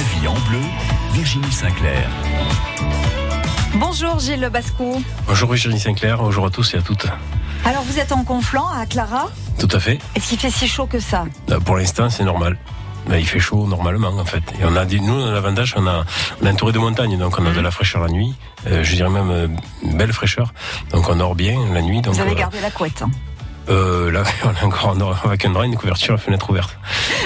La vie en bleu, Virginie Sinclair. Bonjour Gilles Bascou. Bonjour Virginie Sinclair, bonjour à tous et à toutes. Alors vous êtes en conflant à Clara Tout à fait. Est-ce qu'il fait si chaud que ça? Euh, Pour l'instant, c'est normal. Ben, il fait chaud normalement en fait. Et on a dit, nous, on a l'avantage, on a, on a entouré de montagnes, donc on a de la fraîcheur la nuit. Euh, je dirais même euh, une belle fraîcheur. Donc on dort bien la nuit. Donc, Vous avez euh, gardé la couette. hein. Euh, là, on est encore en or- avec un drap, une couverture, la fenêtre ouverte.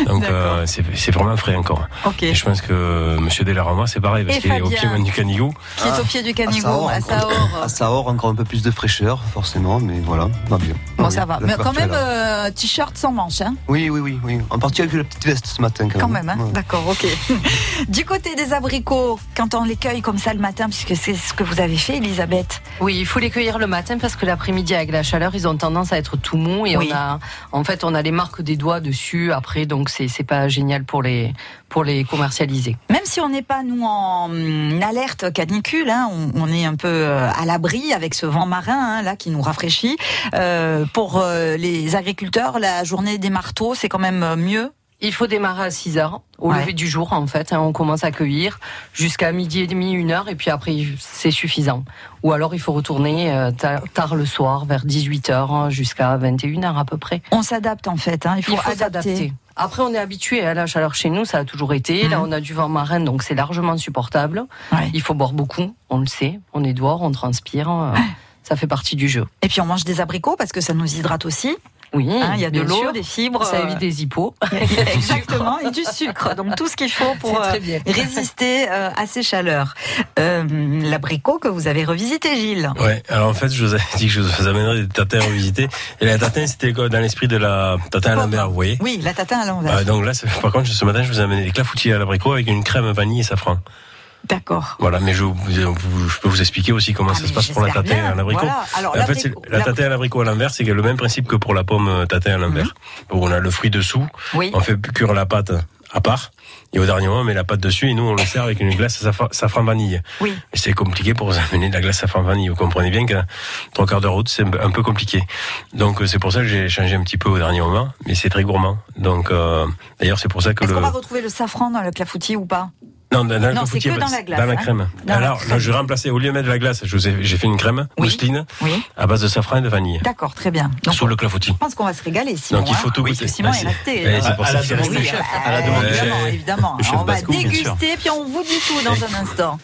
Donc euh, c'est c'est vraiment frais encore. Et je pense que Monsieur Delarama, c'est pareil, parce qu'il est au pied même du canigou. Qui est au pied du Canigou, à Saor. À Saor, encore un peu plus de fraîcheur, forcément, mais voilà, va bien. Bon, ça va. Mais quand même, euh, t-shirt sans manche, hein Oui, oui, oui, oui. En partie avec la petite veste ce matin, quand, Quand même, hein Ouais. D'accord, ok. du côté des abricots, quand on les cueille comme ça le matin, puisque c'est ce que vous avez fait, Elisabeth. Oui, il faut les cueillir le matin parce que l'après-midi avec la chaleur, ils ont tendance à être tout mous et Oui. on a, en fait, on a les marques des doigts dessus après, donc c'est c'est pas génial pour les pour les commercialiser. Même si on n'est pas, nous, en alerte canicule, hein, on, on est un peu euh, à l'abri avec ce vent marin, hein, là, qui nous rafraîchit. Euh, pour euh, les agriculteurs, la journée des marteaux, c'est quand même euh, mieux. Il faut démarrer à 6 heures au Ouais. lever du jour en fait. hein, on commence à cueillir jusqu'à midi et demi, une heure et puis après c'est suffisant. Ou alors il faut retourner euh, tard, tard le soir vers 18 heures hein, jusqu'à 21 heures à peu près. On s'adapte, en fait. Hein, il faut, Il faut adapter. s'adapter. Après, on est habitué à la chaleur chez nous, ça a toujours été. Là, Mhm. on a du vent marin, donc c'est largement supportable. Ouais. Il faut boire beaucoup, on le sait. On est dehors, on transpire. euh, Ça fait partie du jeu. Et puis on mange des abricots parce que ça nous hydrate aussi. Oui, hein, il y a de l'eau, des fibres. Ça euh, évite des hippos. Exactement, et du sucre. Donc tout ce qu'il faut pour euh, résister euh, à ces chaleurs. Euh, L'abricot que vous avez revisité, Gilles. Ouais, alors en fait, je vous avais dit que je vous amènerais des tatins à revisiter. Et la tatin, c'était dans l'esprit de la tatin à Lambert, vous voyez? Oui, la tatin à l'envers. Euh, donc là, par contre, ce matin, je vous ai amené des clafoutis à l'abricot avec une crème vanille et safran. D'accord. Voilà, mais je, vous- vous- je peux vous expliquer aussi comment Ah, ça se passe pour la tatin à l'abricot. Voilà. Alors, En fait, la tatin à l'abricot à l'envers, c'est le même principe que pour la pomme euh, tatin à l'envers. Mhm. On a le fruit dessous, Oui. on fait cuire la pâte à part, et au dernier moment, on met la pâte dessus, et nous, on le sert avec une glace safran, safran vanille. Oui. C'est compliqué pour vous amener de la glace safran vanille. Vous comprenez bien que trois quarts de route, c'est un peu- compliqué. Donc, euh, c'est pour ça que j'ai changé un petit peu au dernier moment, mais c'est très gourmand. Donc, euh, d'ailleurs, c'est pour ça que Est-ce le... qu'on va retrouver le safran dans le clafoutis ou pas? Non, dans, Non, c'est que dans la glace, Dans la hein. crème. Dans la Alors, crème. là, je vais remplacer, au lieu de mettre de la glace, je vous ai- j'ai fait une crème Oui. mousseline Oui. à base de safran et de vanille. D'accord, très bien. Donc, Sur le clafoutis. je pense qu'on va se régaler, Simon. Donc, il faut hein, tout goûter. que Simon est c'est- resté. Ouais, c'est pour À ça la que À la demande du chef. évidemment, évidemment. On va déguster, puis on vous dit tout dans un instant.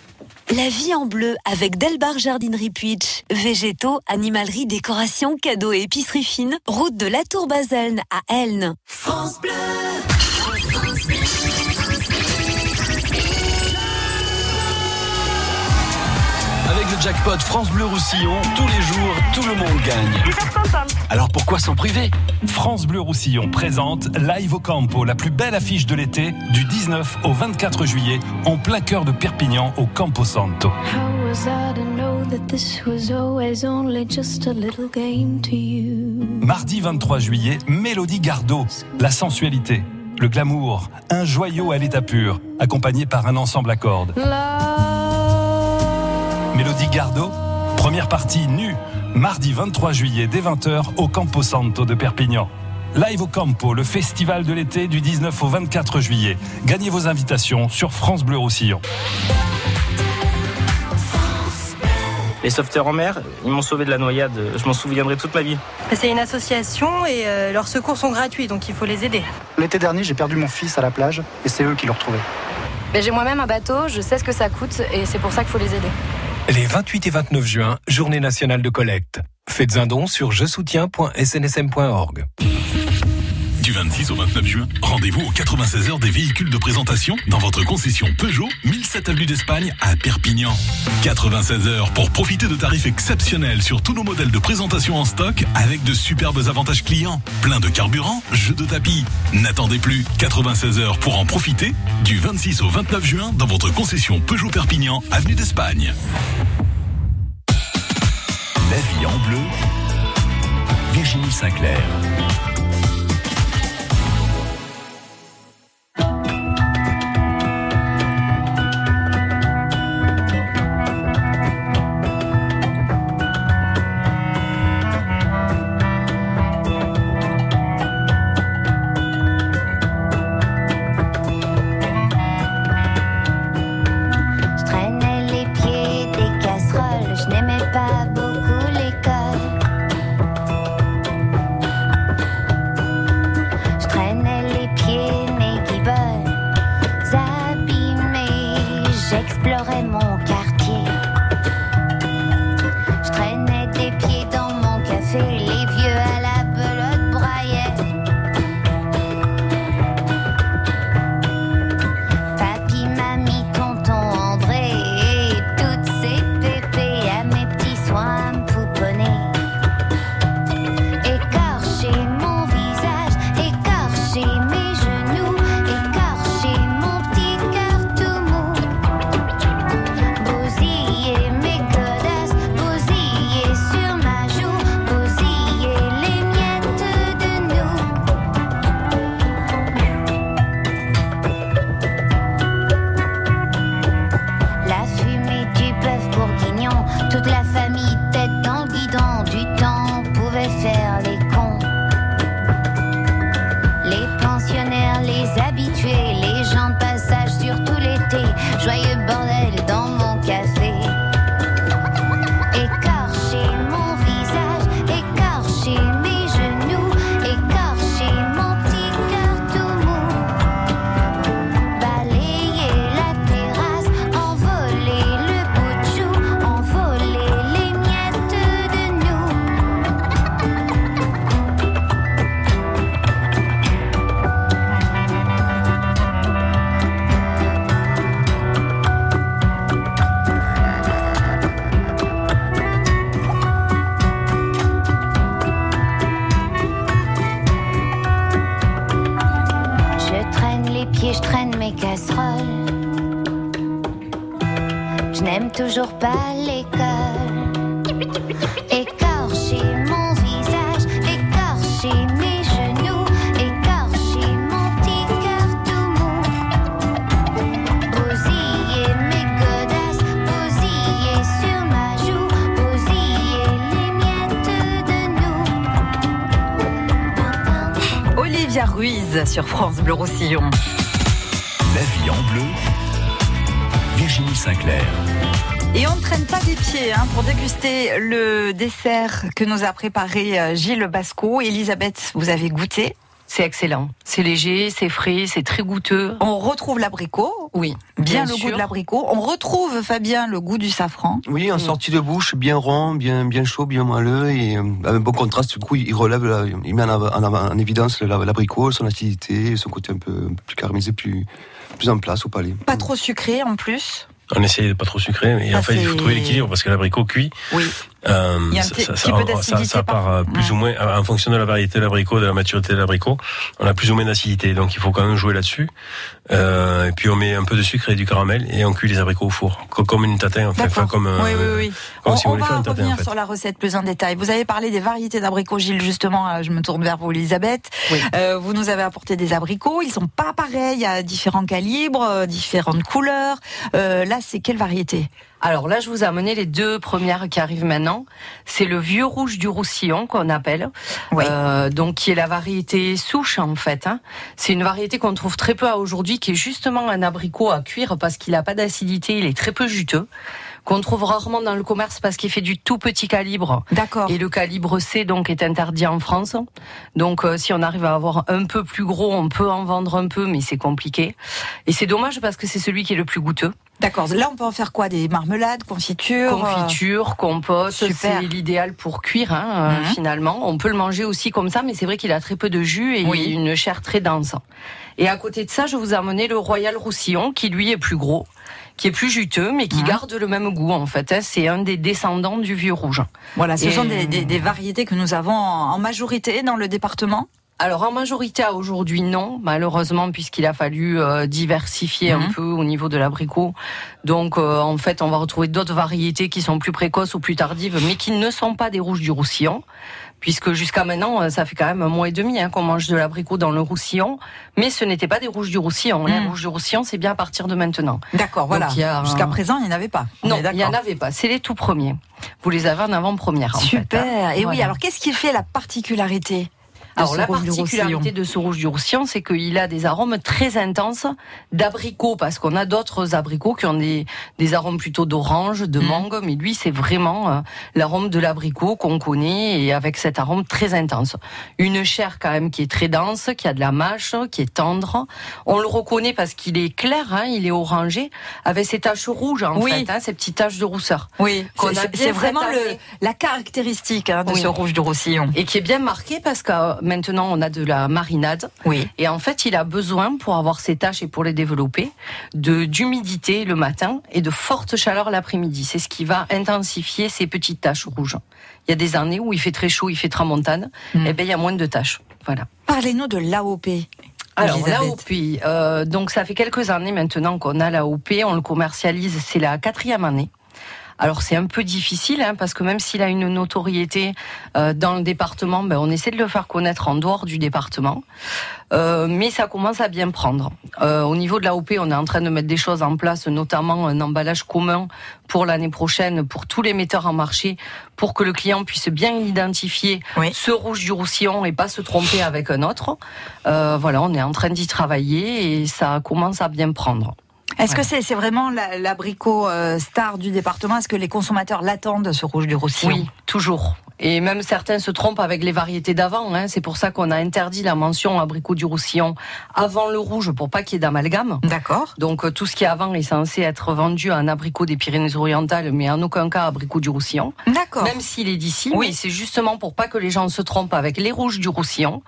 La vie en bleu avec Delbar Jardinerie Puitch. Végétaux, animalerie, décoration, cadeaux et épicerie fine. Route de la Tour Baselne à Elne. Avec le jackpot France Bleu Roussillon, tous les jours, tout le monde gagne. Alors pourquoi s'en priver? France Bleu Roussillon présente Live au Campo, la plus belle affiche de l'été, du 19 au 24 juillet, en plein cœur de Perpignan, au Campo Santo. How was I to know that this was always only just a little game to you? Mardi 23 juillet, Mélodie Gardot, la sensualité, le glamour, un joyau à l'état pur, accompagné par un ensemble à cordes. Mélodie Gardot, première partie nue, mardi 23 juillet dès 20h au Campo Santo de Perpignan. Live au Campo, le festival de l'été du 19 au 24 juillet. Gagnez vos invitations sur France Bleu Roussillon. Les sauveteurs en mer, ils m'ont sauvé de la noyade. Je m'en souviendrai toute ma vie. C'est une association et euh, leurs secours sont gratuits, donc il faut les aider. L'été dernier, j'ai perdu mon fils à la plage et c'est eux qui l'ont retrouvé. Ben, J'ai moi-même un bateau, je sais ce que ça coûte et c'est pour ça qu'il faut les aider. Les 28 et 29 juin, journée nationale de collecte. Faites un don sur je soutiens.snsm.org. Du 26 au 29 juin, rendez-vous aux 96 heures des véhicules de présentation dans votre concession Peugeot 1007 avenue d'Espagne à Perpignan. 96 heures pour profiter de tarifs exceptionnels sur tous nos modèles de présentation en stock avec de superbes avantages clients. Plein de carburant, jeux de tapis. N'attendez plus 96 heures pour en profiter du 26 au 29 juin dans votre concession Peugeot Perpignan avenue d'Espagne. La vie en bleu, Virginie Sinclair. sur France Bleu Roussillon. La vie en bleu, Virginie Sinclair. Et on ne traîne pas des pieds hein, pour déguster le dessert que nous a préparé euh, Gilles Basco. Elisabeth, vous avez goûté c'est excellent. C'est léger, c'est frais, c'est très goûteux. On retrouve l'abricot. Oui. Bien, bien le sûr. goût de l'abricot. On retrouve, Fabien, le goût du safran. Oui, en sortie de bouche, bien rond, bien, bien chaud, bien moelleux et euh, avec un bon contraste. Du coup, il relève, la- il met en, évidence la- l'abricot, son acidité, son côté un peu, un peu plus caramélisé, plus, plus en place au palais. Pas trop sucré en plus. On essaye de pas trop sucrer, mais en fait, il faut trouver l'équilibre parce que l'abricot cuit. Oui. Euh, ça, ça- part par- euh, plus Ouais. ou moins en fonction de la variété de l'abricot, de la maturité de l'abricot. On a plus ou moins d'acidité, donc il faut quand même jouer là-dessus. Euh, et puis on met un peu de sucre et du caramel et on cuit les abricots au four, Co- comme une tatin, enfin, enfin, comme euh, oui, oui, oui. comme on si on va revenir En fait. sur la recette plus en détail. Vous avez parlé des variétés d'abricots, Gilles, justement. euh, Je me tourne vers vous, Elisabeth. Euh, vous nous avez apporté des abricots. Ils sont pas pareils à différents calibres, différentes couleurs. Euh, là, c'est quelle variété? Alors là, je vous ai amené les deux premières qui arrivent maintenant. C'est le vieux rouge du Roussillon qu'on appelle, Euh, donc qui est la variété souche en fait. hein. C'est une variété qu'on trouve très peu à aujourd'hui, qui est justement un abricot à cuire parce qu'il n'a pas d'acidité, il est très peu juteux, qu'on trouve rarement dans le commerce parce qu'il fait du tout petit calibre. D'accord. Et le calibre C donc est interdit en France. Donc euh, si on arrive à avoir un peu plus gros, on peut en vendre un peu, mais c'est compliqué. Et c'est dommage parce que c'est celui qui est le plus goûteux. D'accord. Là, on peut en faire quoi? Des marmelades, confitures Confiture, compote, Super. c'est l'idéal pour cuire hein, euh, Mhm. finalement. On peut le manger aussi comme ça, mais c'est vrai qu'il a très peu de jus et Oui. une chair très dense. Et à côté de ça, je vous ai amené le Royal Roussillon, qui lui est plus gros, qui est plus juteux, mais Mhm. qui garde le même goût en fait. hein. C'est un des descendants du vieux rouge. Voilà, ce Et- sont des, des- des variétés que nous avons en majorité dans le département? Alors en majorité à aujourd'hui non, malheureusement puisqu'il a fallu euh, diversifier Mhm. un peu au niveau de l'abricot. Donc euh, en fait on va retrouver d'autres variétés qui sont plus précoces ou plus tardives, mais qui ne sont pas des rouges du Roussillon. Puisque jusqu'à maintenant, euh, ça fait quand même un mois et demi hein, qu'on mange de l'abricot dans le Roussillon, mais ce n'était pas des rouges du Roussillon. Les Mhm. rouges du Roussillon, c'est bien à partir de maintenant. D'accord, voilà. Un- Jusqu'à présent, il n'y en avait pas. On Non, il n'y en avait pas. C'est les tout premiers. Vous les avez en avant-première. fait, Super. hein. Et oui, alors qu'est-ce qui fait la particularité? Alors la particularité de ce rouge du Roussillon, c'est qu'il a des arômes très intenses d'abricots, parce qu'on a d'autres abricots qui ont des, des arômes plutôt d'orange, de Mhm. mangue, mais lui c'est vraiment euh, l'arôme de l'abricot qu'on connaît et avec cet arôme très intense. Une chair quand même qui est très dense, qui a de la mâche, qui est tendre. On le reconnaît parce qu'il est clair, hein, il est orangé, avec ses taches rouges en Oui. fait, hein, ces petites taches de rousseur. Oui, c'est- vraiment le, la caractéristique hein, de Oui. ce rouge du Roussillon. Et qui est bien marqué parce que euh, maintenant on a de la marinade. Oui. Et en fait, il a besoin, pour avoir ses tâches et pour les développer, de d'humidité le matin et de forte chaleur l'après-midi. C'est ce qui va intensifier ces petites taches rouges. Il y a des années où il fait très chaud, il fait tramontane, Mm. et ben il y a moins de taches. Voilà. Parlez-nous de l'AOP. Alors l'AOP, euh, donc ça fait quelques années maintenant qu'on a l'AOP, on le commercialise, c'est la quatrième année. Alors c'est un peu difficile hein, parce que même s'il a une notoriété euh, dans le département, ben, on essaie de le faire connaître en dehors du département, Euh, mais ça commence à bien prendre. Euh, au niveau de l'AOP, on est en train de mettre des choses en place, notamment un emballage commun pour l'année prochaine pour tous les metteurs en marché, pour que le client puisse bien identifier ce rouge du Roussillon et pas se tromper avec un autre. Euh, voilà, on est en train d'y travailler et ça commence à bien prendre. Est-ce que c'est vraiment la- l'abricot euh, star du département? Est-ce que les consommateurs l'attendent, ce rouge du Roussillon? Oui, toujours. Et même certains se trompent avec les variétés d'avant. Hein. C'est pour ça qu'on a interdit la mention abricot du Roussillon avant le rouge pour pas qu'il y ait d'amalgame. D'accord. Donc euh, tout ce qui est avant est censé être vendu en abricot des Pyrénées-Orientales, mais en aucun cas abricot du Roussillon. D'accord. Même s'il est d'ici, Oui. c'est justement pour pas que les gens se trompent avec les rouges du Roussillon.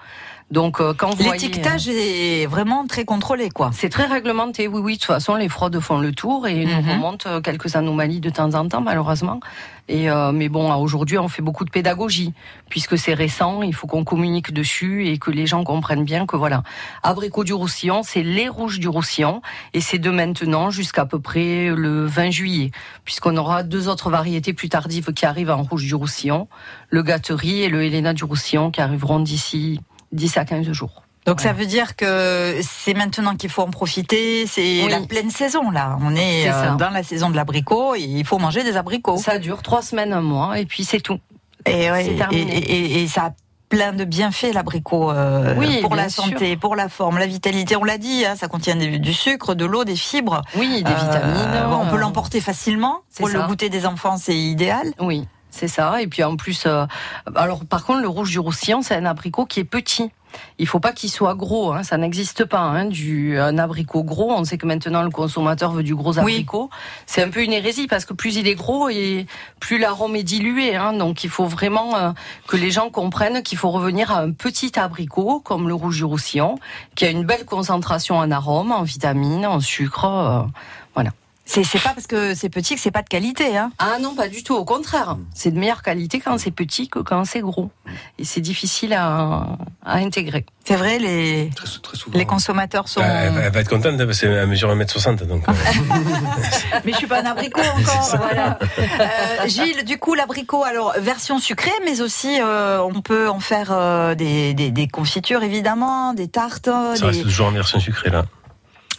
Donc euh, quand vous voyez, L'étiquetage est vraiment très contrôlé, quoi. c'est très réglementé, oui, oui. De toute façon, les fraudes font le tour et nous Mhm. remontent euh, quelques anomalies de temps en temps, malheureusement. Et euh, mais bon, aujourd'hui, on fait beaucoup de pédagogie puisque c'est récent. Il faut qu'on communique dessus et que les gens comprennent bien que voilà, abricot du Roussillon, c'est les rouges du Roussillon et c'est de maintenant jusqu'à peu près le 20 juillet, puisqu'on aura deux autres variétés plus tardives qui arrivent en rouge du Roussillon, le Gâterie et le Helena du Roussillon qui arriveront d'ici 10 à 15 jours. Donc ça veut dire que c'est maintenant qu'il faut en profiter, c'est Oui. la pleine saison là. On est, euh, dans la saison de l'abricot et il faut manger des abricots. Ça dure trois semaines, un mois, et puis c'est tout. Et, ouais, et, ça a plein de bienfaits l'abricot euh, Oui, pour la sûr. santé, pour la forme, la vitalité. On l'a dit, hein, ça contient des- du sucre, de l'eau, des fibres. Oui, des Euh, vitamines. on peut l'emporter facilement. Pour le goûter des enfants, c'est idéal. Oui, c'est ça. Et puis en plus, euh, alors par contre, le rouge du Roussillon, c'est un abricot qui est petit. Il faut pas qu'il soit gros, hein, ça n'existe pas. Hein, du un abricot gros, on sait que maintenant le consommateur veut du gros abricot. C'est un peu une hérésie parce que plus il est gros et plus l'arôme est dilué. Hein, donc il faut vraiment euh, que les gens comprennent qu'il faut revenir à un petit abricot comme le rouge du Roussillon, qui a une belle concentration en arôme, en vitamines, en sucre. euh. C'est c'est pas parce que c'est petit que c'est pas de qualité. Hein. Ah non, pas du tout. Au contraire, c'est de meilleure qualité quand c'est petit que quand c'est gros. Et c'est difficile à, à intégrer. C'est vrai, les, les consommateurs sont. Bah, elle, va- elle va être contente hein, parce qu'elle mesure 1m60. Donc, euh, Mais je suis pas un abricot encore. voilà. Euh, Gilles, du coup, l'abricot, alors version sucrée, mais aussi euh, on peut en faire euh, des, des, des confitures évidemment, des tartes. ça des- reste toujours en version sucrée là.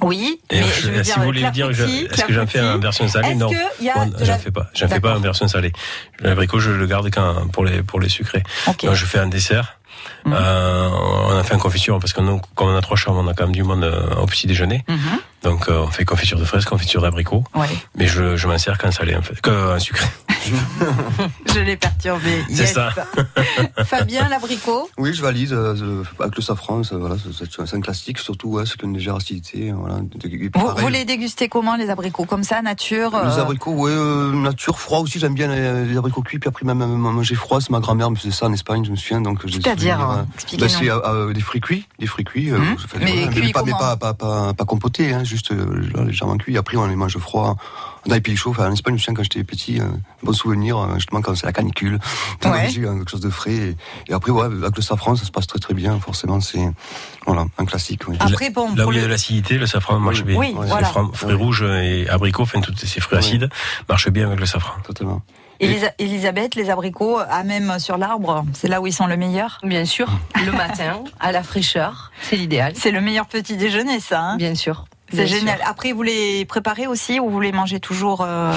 Oui, Et mais je- je veux si vous voulez dire, est-ce que j'en fais en version salée Non, j'en la- fais pas. J'en fais pas en version salée. L'abricot, je le garde quand pour les pour les sucrés. Ok. Donc, je fais un dessert. Mhm. Euh, on a fait un confiture parce que nous, comme on a trois chambres, on a quand même du monde euh, au petit déjeuner. Mhm. Donc euh, on fait confiture de fraises, confiture d'abricot. Ouais. Mais je, je m'en sers qu'en salé en fait, qu'en sucré. Je l'ai perturbé. C'est Yes. ça. Fabien, l'abricot. Oui, je valide euh, euh, avec le safran. ça, voilà, c'est- un classique, surtout ouais, c'est une légère acidité. Voilà, Vous, vous les dégustez comment les abricots? Comme ça, nature Les euh, abricots, ouais, euh, nature, froid aussi, j'aime bien les, les abricots cuits, puis après même, manger froid, c'est ma grand-mère me faisait ça en Espagne, je me souviens, donc C'est-à-dire, bah, c'est des fruits cuits, des fruits cuits, fait- mais voilà, cuits pas, mais pas, pas, pas, pas compotés, hein, juste euh, légèrement cuits, après on les mange froid, dans les pays chauds, enfin, en Espagne, je me souviens quand j'étais petit, euh, bon souvenir, euh, justement quand c'est la canicule, Ouais. manger euh, quelque chose de frais, et, et après, ouais, avec le safran, ça se passe très très bien, forcément, c'est, voilà, un classique, oui. Après, bon, Là pour où il y a de l'acidité, le safran marche bien. Oui, voilà. fra- fruits rouges et abricots, enfin tous ces fruits acides, marchent bien avec le safran. Totalement. Elisa- Elisabeth, les abricots, à même sur l'arbre, c'est là où ils sont le meilleur? Bien sûr, le matin, à la fraîcheur, c'est l'idéal. C'est le meilleur petit déjeuner, ça. hein? Bien sûr. C'est génial. sûr. Après, vous les préparez aussi ou vous les mangez toujours euh,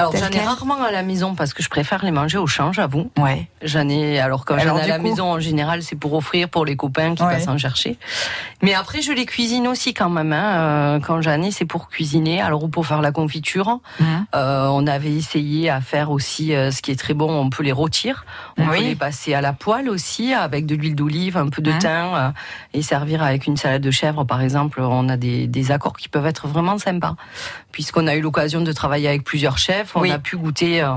Alors j'en ai rarement à la maison parce que je préfère les manger au champ, j'avoue. Ouais. J'en ai alors quand j'en ai à la coup- maison en général, c'est pour offrir pour les copains qui Ouais. passent en chercher. Mais après je les cuisine aussi quand même. Hein. Euh, Quand j'en ai, c'est pour cuisiner. Alors ou pour faire la confiture. Mhm. Euh, on avait essayé à faire aussi euh, ce qui est très bon. On peut les rôtir. On Oui. peut les passer à la poêle aussi avec de l'huile d'olive, un peu de Mhm. thym et servir avec une salade de chèvre par exemple. On a des, des accords qui peuvent être vraiment sympas puisqu'on a eu l'occasion de travailler avec plusieurs chefs. On Oui. a pu goûter euh,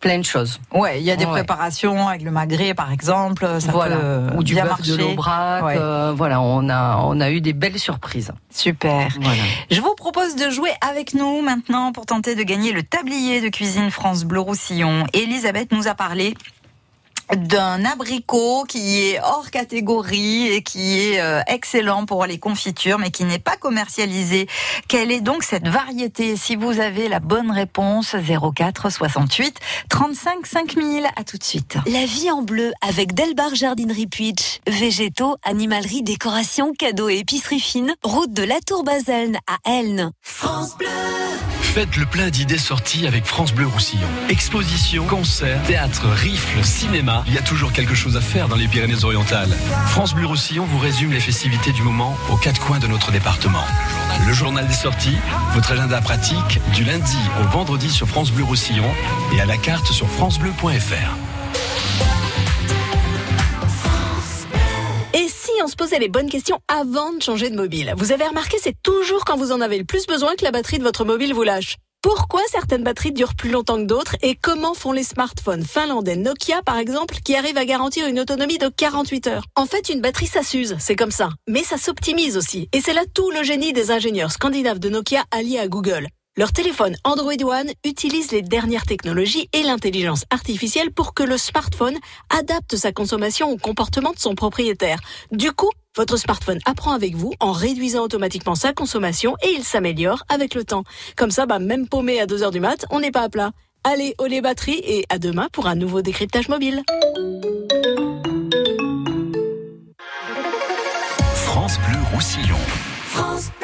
plein de choses. Ouais, il y a des Ouais. préparations avec le magret, par exemple. Ça voilà. peut Ou du bien bœuf marcher. de l'Aubrac. Ouais. euh, voilà, on a, on a eu des belles surprises. Super. Voilà. Je vous propose de jouer avec nous maintenant pour tenter de gagner le tablier de cuisine France Bleu Roussillon. Elisabeth nous a parlé d'un abricot qui est hors catégorie et qui est euh, excellent pour les confitures mais qui n'est pas commercialisé. Quelle est donc cette variété? Si vous avez la bonne réponse 04 68 35 5000 à tout de suite. La vie en bleu avec Delbar Jardinerie Puitch. Végétaux, animalerie, décoration, cadeaux et épicerie fine. Route de la Tour Baselne à Elne. Faites le plein d'idées sorties avec France Bleu Roussillon. Expositions, concerts, théâtre, rifles, cinéma. Il y a toujours quelque chose à faire dans les Pyrénées-Orientales. France Bleu Roussillon vous résume les festivités du moment aux quatre coins de notre département. Le journal des sorties, votre agenda pratique du lundi au vendredi sur France Bleu Roussillon et à la carte sur francebleu.fr. Et si on se posait les bonnes questions avant de changer de mobile? Vous avez remarqué, c'est toujours quand vous en avez le plus besoin que la batterie de votre mobile vous lâche. Pourquoi certaines batteries durent plus longtemps que d'autres et comment font les smartphones finlandais Nokia par exemple qui arrivent à garantir une autonomie de 48 heures? En fait, une batterie ça s'use, c'est comme ça. Mais ça s'optimise aussi. Et c'est là tout le génie des ingénieurs scandinaves de Nokia alliés à Google. Leur téléphone Android One utilise les dernières technologies et l'intelligence artificielle pour que le smartphone adapte sa consommation au comportement de son propriétaire. Du coup, votre smartphone apprend avec vous en réduisant automatiquement sa consommation et il s'améliore avec le temps. Comme ça, bah, même paumé à 2h du mat, on n'est pas à plat. Allez, au les batteries et à demain pour un nouveau décryptage mobile. France Bleu Roussillon. France Bleu.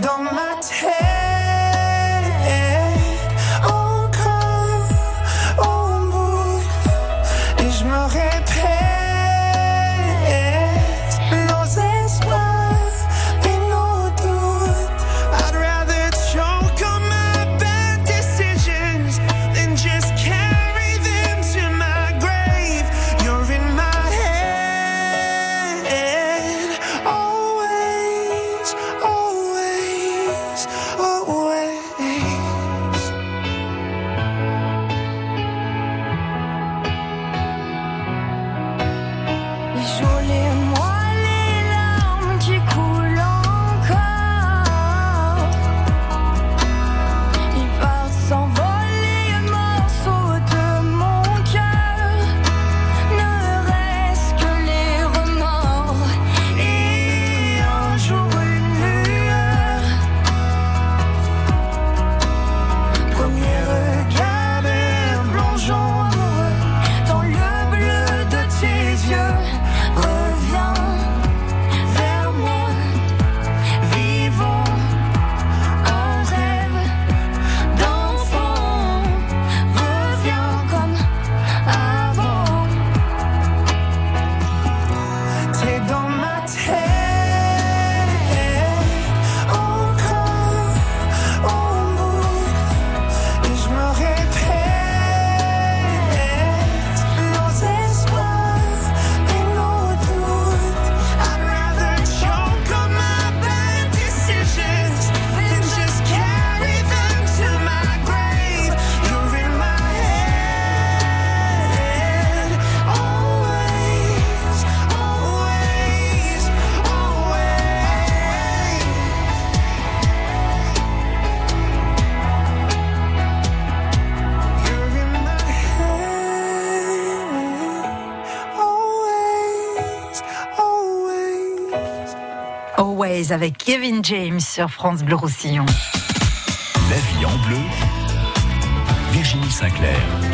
T'es dans Avec Kevin James sur France Bleu Roussillon. La vie en bleu. Virginie Sinclair.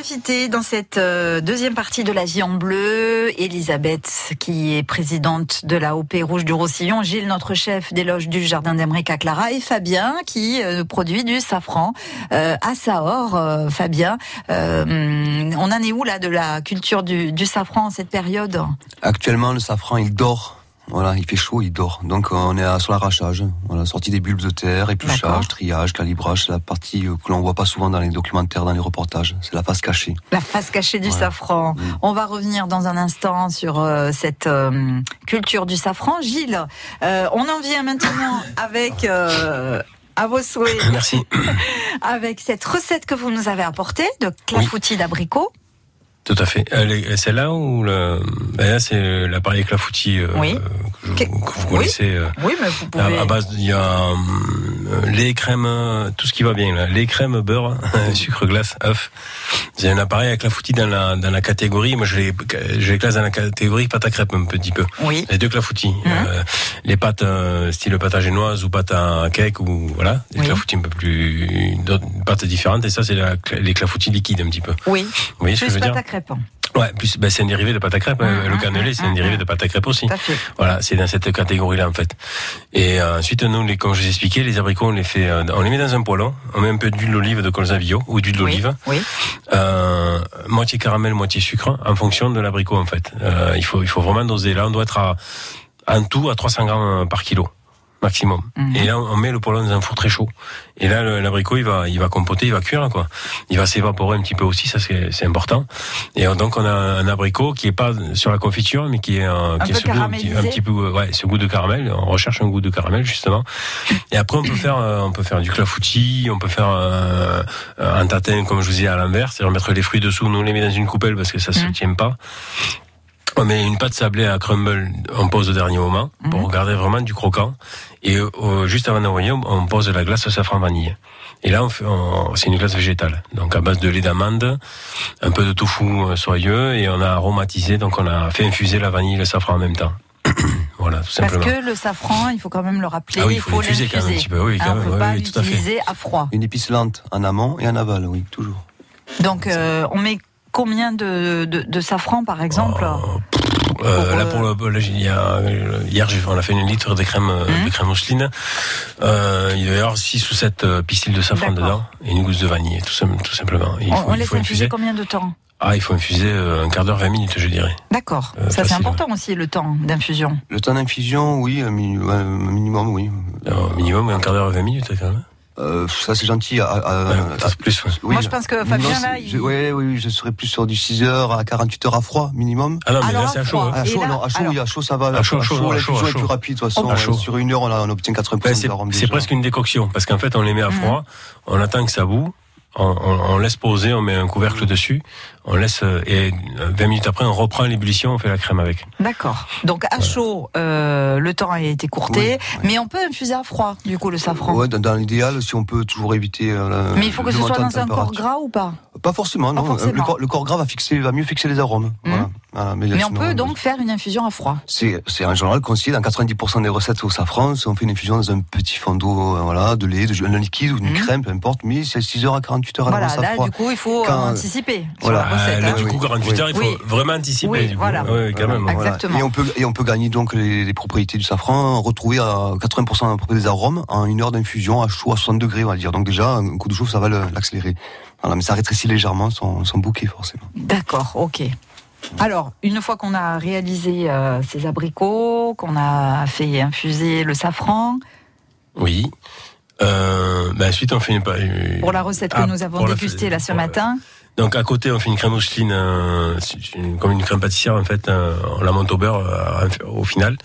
Nos invités dans cette euh, deuxième partie de la vie en bleu, Elisabeth, qui est présidente de la OP Rouge du Roussillon, Gilles, notre chef des loges du Jardin d'Emeric à Clara, et Fabien, qui euh, produit du safran euh, à Sahor. Euh, Fabien, on en est où là de la culture du safran en cette période? Actuellement, le safran, il dort. Voilà, il fait chaud, il dort. Donc on est sur l'arrachage. Voilà, sortie des bulbes de terre, épluchage, triage, calibrage. C'est la partie euh, que l'on voit pas souvent dans les documentaires, dans les reportages. C'est la face cachée. La face cachée du safran. On va revenir dans un instant sur euh, cette euh, culture du safran. Gilles, euh, on en vient maintenant avec... euh, à vos souhaits. Merci. Avec cette recette que vous nous avez apportée de clafoutis d'abricot. Tout à fait. Celle-là ou le... ben là, c'est l'appareil clafoutis euh, Oui. que, je- que vous connaissez. euh, Oui, mais vous à, pouvez. à base, il y a euh, lait, crème, euh, tout ce qui va bien. Là. Lait, crème, beurre, sucre glace, œuf. C'est un appareil avec clafoutis dans la, dans la catégorie. Moi, je les, je les classe dans la catégorie pâte à crêpe un petit peu. Oui. Les deux clafoutis. Euh, les pâtes euh, style pâte à génoise ou pâte à cake ou voilà. Les Oui. clafoutis un peu plus... d'autres pâtes différentes. Et ça, c'est la- les clafoutis liquides un petit peu. Oui. Vous voyez ce que Plus je veux dire à crêpes. Ouais, plus, ben, c'est un dérivé de pâte à crêpe. hein. le cannelé, c'est un dérivé de pâte à crêpe aussi. Voilà, c'est dans cette catégorie-là en fait. Et euh, ensuite, nous, les, comme je vous ai expliqué, les abricots, on les fait, euh, on les met dans un poêlon. On met un peu d'huile d'olive de colza bio ou d'huile d'olive. Oui. Euh, moitié caramel, moitié sucre, en fonction de l'abricot en fait. Euh, il faut, il faut vraiment doser. Là, on doit être à, en tout à 300 grammes par kilo maximum. Et là, on met le poêlon dans un four très chaud. Et là, l'abricot, il va, il va compoter, il va cuire, quoi. Il va s'évaporer un petit peu aussi, ça c'est c'est important. Et euh, donc, on a un abricot qui est pas sur la confiture, mais qui est, euh, qui est ce goût, un petit, un peu, ouais, ce goût de caramel. On recherche un goût de caramel justement. Et après, on peut faire, euh, on peut faire du clafoutis, on peut faire euh, un tatin, comme je vous disais à l'envers, c'est-à-dire mettre les fruits dessous. Nous, on les met dans une coupelle parce que ça se tient pas. On met une pâte sablée à crumble, on pose au dernier moment pour garder vraiment du croquant. Et euh, juste avant d'envoyer, on on pose la glace au safran vanille. Et là, on fait, on- c'est une glace végétale, donc à base de lait d'amande, un peu de tofu euh, soyeux, et on a aromatisé, donc on a fait infuser la vanille et le safran en même temps. voilà, tout Parce simplement. que le safran, il faut quand même le rappeler, Ah oui, il faut faut l'infuser quand même un petit peu, oui, quand Hein, même, on peut oui, pas oui, tout à fait. à froid. Une épice lente en amont et en aval, oui, toujours. Donc, euh, on met combien de, de, de safran, par exemple Euh, là pour le, là, il y a, euh, hier j'ai- on a fait une litre de crème euh, Mmh. de crème mousseline. Euh, il doit y avoir 6 ou 7 pistils de safran dedans et une gousse de vanille tout, tout simplement. Et il On, faut, on il laisse faut infuser infuser. combien de temps? Ah, il faut infuser un quart d'heure, 20 minutes, je dirais. D'accord. Euh, Ça, c'est important aussi, le temps d'infusion. Le temps d'infusion, oui, un, minimum, oui. Un minimum, un quart d'heure, 20 minutes quand même. Euh, ça c'est gentil. À, à- à- plus. oui. Moi, je pense que Fabien, Non, là, c'est- il- je- ouais, oui, oui, je serais plus sur du 6 heures à 48 heures à froid minimum. Ah non, mais Alors, là c'est à à chaud. hein. À chaud, là, non, à chaud, alors- oui, à chaud, ça va. À chaud, à chaud, à chaud, est chaud. plus rapide, de toute façon. À ouais, chaud. Sur une heure, on, a- on obtient 80% Ouais, de c'est presque une décoction parce qu'en fait on les met à Mhm. froid, on attend que ça boue, on, on- on laisse poser, on met un couvercle dessus, on laisse euh, et euh, 20 minutes après on reprend l'ébullition, on fait la crème avec. D'accord. Donc, à chaud, euh, le temps a été courté, Oui, mais on peut infuser à froid, du coup, le safran. Ouais, dans, dans l'idéal, si on peut toujours éviter. euh, Mais il faut que ce soit dans un corps gras ou pas Pas forcément, non. Pas forcément. Le, corps, le corps gras va, fixer, va mieux fixer les arômes. Voilà. Voilà, Mais on peut donc faire une infusion à froid. C'est, en général conseillé dans 90% des recettes au safran. Si on fait une infusion dans un petit fond d'eau, euh, voilà, de lait, de un liquide ou une crème, peu importe, mais c'est 6 heures à 48 heures à. Voilà, là, froid. du coup, il faut euh, Quand- anticiper Voilà. Recette. Ah, là, hein. du coup, 48 heures, il faut Oui. vraiment anticiper. Oui, du coup. voilà. Quand même. Voilà. Et on peut et on peut gagner donc les, les propriétés du safran, retrouver à 80% à peu près des arômes en une heure d'infusion à chaud à 60 degrés, on va dire. Donc déjà un coup de chauffe, ça va l'accélérer. Voilà, mais ça rétrécit légèrement son, son bouquet forcément. D'accord, ok. Alors, une fois qu'on a réalisé euh, ces abricots, qu'on a fait infuser le safran, Oui. Euh, ben ensuite, on fait une. pour la recette Ah, que nous avons la- dégustée là ce pour la- matin, Donc à côté, on fait une crème mousseline, euh, comme une crème pâtissière en fait. euh, on la monte au beurre euh, au final,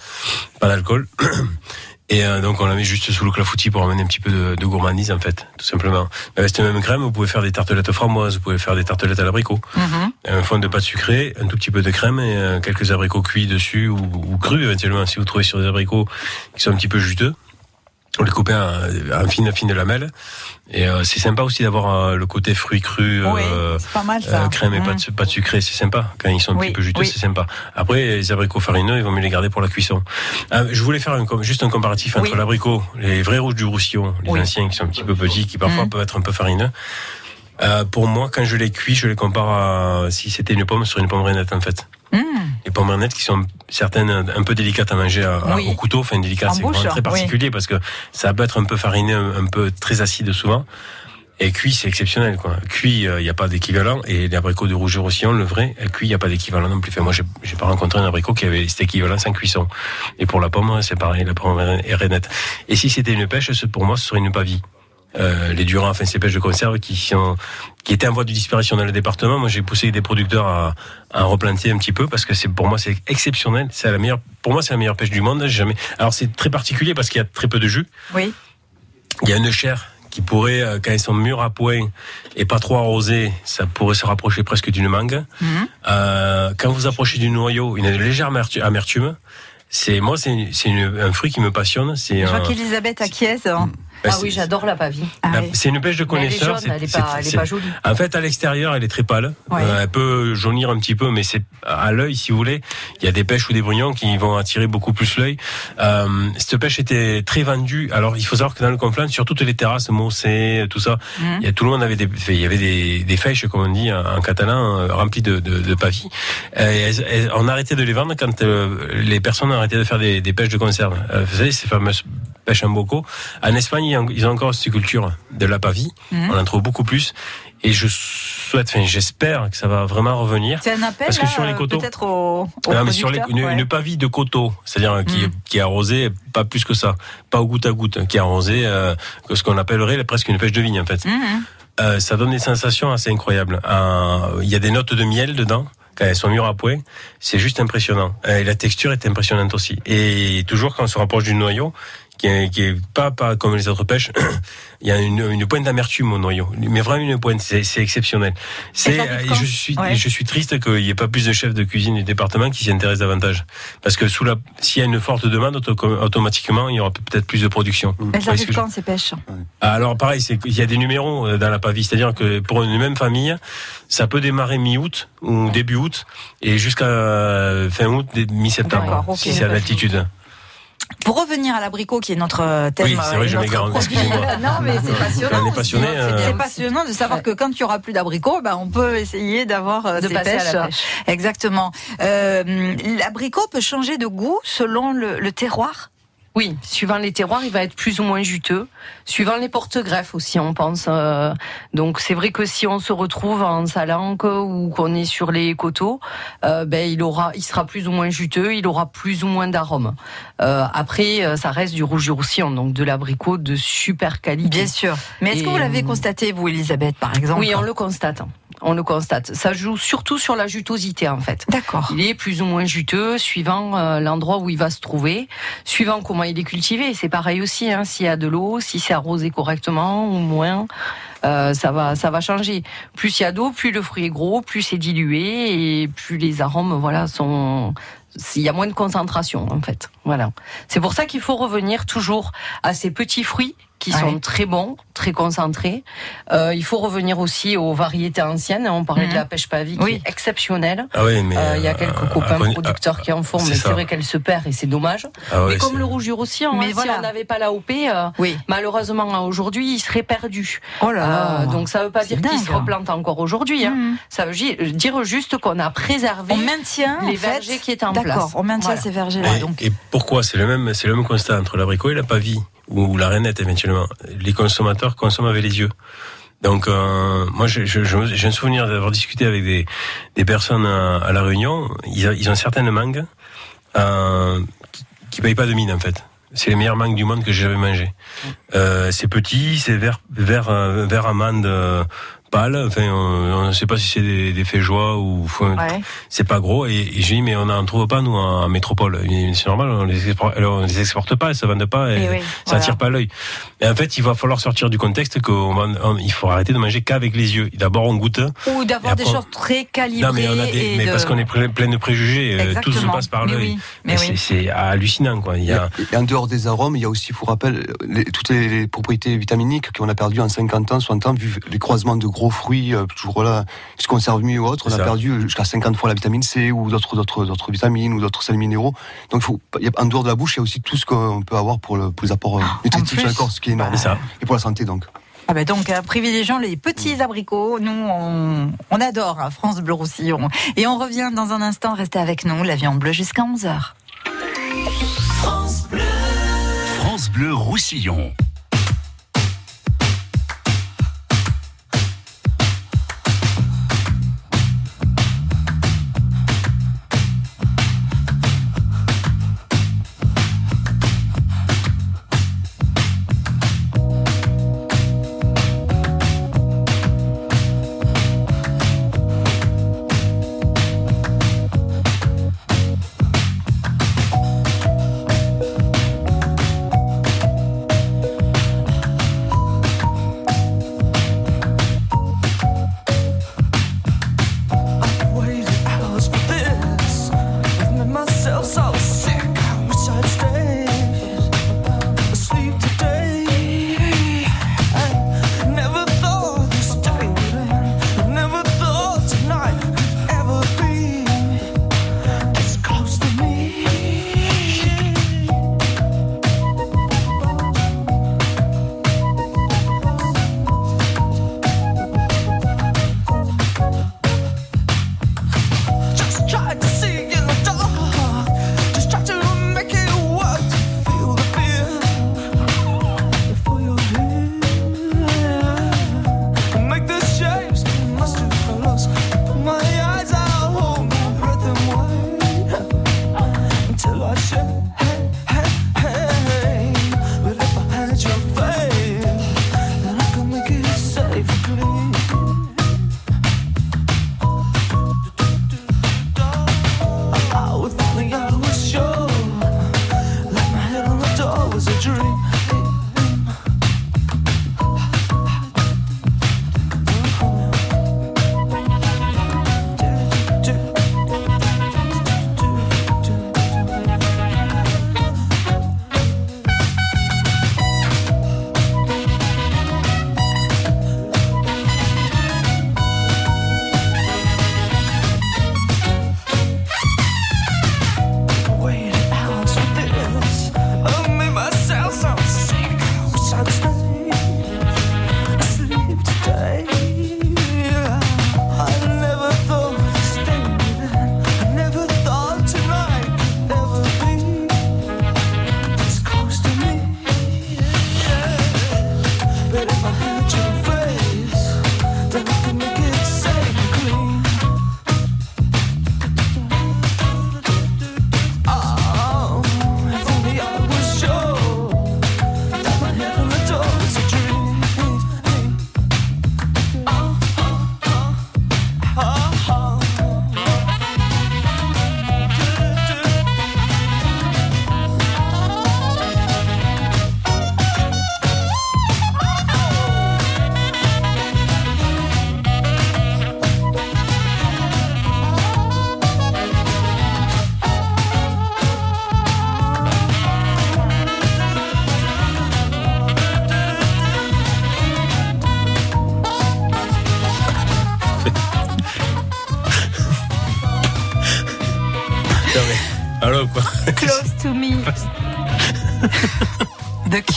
pas d'alcool. Et euh, donc on la met juste sous le clafoutis pour amener un petit peu de, de gourmandise en fait, tout simplement. Avec cette même crème, vous pouvez faire des tartelettes framboises, vous pouvez faire des tartelettes à l'abricot, Mhm. un fond de pâte sucrée, un tout petit peu de crème et quelques abricots cuits dessus ou, ou crus éventuellement si vous trouvez sur des abricots qui sont un petit peu juteux. On les coupe en, en fines fines lamelles et euh, c'est sympa aussi d'avoir euh, le côté fruits crus, Oui, euh, pas mal ça. euh, crème et Mhm. pâte, pâte sucrée, c'est sympa. Quand ils sont un Oui, petit peu juteux, oui. c'est sympa. Après, les abricots farineux, ils vont mieux les garder pour la cuisson. Euh, je voulais faire un juste un comparatif entre l'abricot, les vrais rouges du roussillon, les anciens qui sont un petit peu petits, qui parfois Mhm. peuvent être un peu farineux. Euh, pour moi, quand je les cuis, je les compare à si c'était une pomme sur une pomme rainette en fait. Mmh. Pommes rainettes qui sont certaines un peu délicates à manger à- Oui. au couteau, enfin délicates, En c'est très oui. particulier parce que ça peut être un peu farineux, un, peu très acide souvent. Et cuit, c'est exceptionnel, quoi. Cuit, il n'y a pas d'équivalent. Et l'abricot de rouge roussillon, le vrai, euh, cuit, il n'y a pas d'équivalent non plus. Enfin, moi, j'ai j'ai pas rencontré un abricot qui avait cet équivalent sans cuisson. Et pour la pomme, c'est pareil, la pomme est rainette. Et si c'était une pêche, pour moi, ce serait une pavie. Euh, les durants, enfin ces pêches de conserve qui sont qui étaient en voie de disparition dans le département. Moi, j'ai poussé des producteurs à, à replanter un petit peu parce que c'est pour moi c'est exceptionnel. C'est la meilleure, pour moi c'est la meilleure pêche du monde. Jamais. Alors c'est très particulier parce qu'il y a très peu de jus. Oui. Il y a une chair qui pourrait, euh, quand ils sont mûrs à point et pas trop arrosés, ça pourrait se rapprocher presque d'une mangue. Mhm. Euh, quand vous approchez du noyau, une légère amertu- amertume. C'est moi, c'est un fruit qui me passionne. C'est Je vois un- qu'Elisabeth acquiesce. hein. Bah, Ah c'est- oui, j'adore la pavie. la- C'est une pêche de Mais elle est connaisseur. jaune, elle est pas- elle pas jolie. En fait, à l'extérieur, elle est très pâle. Ouais. Euh, elle peut jaunir un petit peu, mais c'est à l'œil, si vous voulez. Il y a des pêches ou des brillants qui vont attirer beaucoup plus l'œil. Euh, cette pêche était très vendue. Alors, il faut savoir que dans le Conflans, sur toutes les terrasses, Mossé, tout ça, Mhm. il y a tout le monde avait des, il y avait des, des fèches, comme on dit en, en catalan, euh, remplies de, de, de pavis. Euh, et elles- elles- on arrêtait de les vendre quand euh, les personnes arrêtaient de faire des, des pêches de conserve. Euh, vous savez, ces fameuses pêches en bocaux. En Espagne, ils ont- encore cette culture de la pavie. Mhm. On en trouve beaucoup plus. Et je souhaite, enfin, j'espère que ça va vraiment revenir. C'est un appel Parce que là, sur les coteaux, peut-être au, au non, mais sur les, une, ouais. une pavie de coteau, c'est-à-dire qui, Mm. qui est arrosée, pas plus que ça, pas au goutte à goutte, qui est arrosée, euh, ce qu'on appellerait presque une pêche de vigne en fait. Mhm. Euh, ça donne des sensations assez incroyables. Euh, Il y a des notes de miel dedans. Quand elles sont mûres à point, c'est juste impressionnant. Euh, Et la texture est impressionnante aussi. Et toujours quand on se rapproche du noyau, qui est, qui est pas, pas comme les autres pêches, il y a une, une pointe d'amertume au noyau. Mais vraiment une pointe, c'est exceptionnel. C'est, je suis, Ouais. je suis triste qu'il n'y ait pas plus de chefs de cuisine du département qui s'y intéressent davantage. Parce que sous la, s'il y a une forte demande, auto- automatiquement, il y aura peut-être plus de production. Elles arrivent je- quand ces pêches? Ah, Alors pareil, c'est qu'il y a des numéros euh, dans la pavie, c'est-à-dire que pour une même famille, ça peut démarrer mi-août ou début août et jusqu'à euh, fin août, mi-septembre, si c'est à l'altitude. Pour revenir à l'abricot qui est notre euh, thème, Oui, c'est vrai, euh, je non, mais c'est passionnant. Passionné, euh, C'est passionnant de savoir que quand il y aura plus d'abricots, ben on peut essayer d'avoir De ces pêches. la pêche. Exactement. Euh, L'abricot peut changer de goût selon le, le terroir? Oui, suivant les terroirs, il va être plus ou moins juteux. Suivant les porte-greffes aussi, on pense. euh, donc c'est vrai que si on se retrouve en Salanque ou qu'on est sur les coteaux, euh, ben il aura, il sera plus ou moins juteux, il aura plus ou moins d'arôme. Euh, après, ça reste du rouge roussillon, donc de l'abricot de super qualité. Bien sûr. Mais est-ce que vous l'avez constaté, vous, Elisabeth, par exemple Oui, on le constate. On le constate. Ça joue surtout sur la jutosité en fait. D'accord. Il est plus ou moins juteux suivant euh, l'endroit où il va se trouver, suivant comment il est cultivé. C'est pareil aussi, hein, s'il y a de l'eau, si c'est arrosé correctement ou moins, euh, ça va, ça va changer. Plus il y a d'eau, plus le fruit est gros, plus c'est dilué et plus les arômes, voilà, sont. Il y a moins de concentration en fait. Voilà. C'est pour ça qu'il faut revenir toujours à ces petits fruits qui Ouais. sont très bons, très concentrés. Euh, il faut revenir aussi aux variétés anciennes. On parlait Mhm. de la pêche pavie Oui. qui est exceptionnelle. Ah oui, mais Euh, Il y a euh, quelques copains producteurs qui en font, mais c'est vrai qu'elle se perd et c'est dommage. Ah mais comme le rouge du roussillon, Mais hein, voilà. si on n'avait pas la OP, euh, Oui. malheureusement aujourd'hui, il serait perdu. Oh là. Euh, donc ça ne veut pas dire qu'il se replante encore aujourd'hui. hein. Mhm. Ça veut dire juste qu'on a préservé On maintient les fait, vergers qui étaient en place. D'accord, on maintient Voilà. ces vergers-là. Et, pourquoi? C'est le même, c'est le même constat entre l'abricot et la pavie ou la rainette éventuellement. Les consommateurs consomment avec les yeux. Donc euh, moi, je- je- je- j'ai un souvenir d'avoir discuté avec des, des personnes à, à la Réunion. Ils, ils ont certaines mangues euh, qui, qui payent pas de mine en fait. C'est les meilleures mangues du monde que j'ai jamais mangées. Euh, c'est petit, c'est vert, vert, euh, vert amande euh, pâle. Enfin, on ne sait pas si c'est des, des féjois ou. ouais. c'est pas gros et, et j'ai dit mais on n'en trouve pas nous en, métropole c'est normal on les exporte, alors, on les exporte pas elles se vendent pas et, Et oui, ça voilà. attire pas l'œil et en fait il va falloir sortir du contexte qu'on va- on- il faut arrêter de manger qu'avec les yeux d'abord on goûte Ou d'avoir des choses très calibrées. non mais on a des, et mais de- parce qu'on est plein, plein de préjugés euh, tout se passe par Mais l'œil oui, mais c'est- hallucinant quoi il y a Et en dehors des arômes, il y a aussi, il faut rappeler, les- toutes les, les propriétés vitaminiques qu'on a perdues en 50 ans, 60 ans, vu les croisements de gros fruits, euh, toujours là, qui se conservent mieux ou autres, on a ça. perdu jusqu'à 50 fois la vitamine C ou d'autres, d'autres, d'autres vitamines ou d'autres sels minéraux. Donc, il faut, il y a, en dehors de la bouche, il y a aussi tout ce qu'on peut avoir pour, le, pour les apports euh, nutritifs plus. sur le corps, ce qui est énorme. C'est ça. Et pour la santé, donc. Ah ben donc, euh, privilégions les petits abricots. Nous, on, on adore hein, France Bleu Roussillon. Et on revient dans un instant. Restez avec nous. La vie en bleu jusqu'à 11h. France Bleu Roussillon.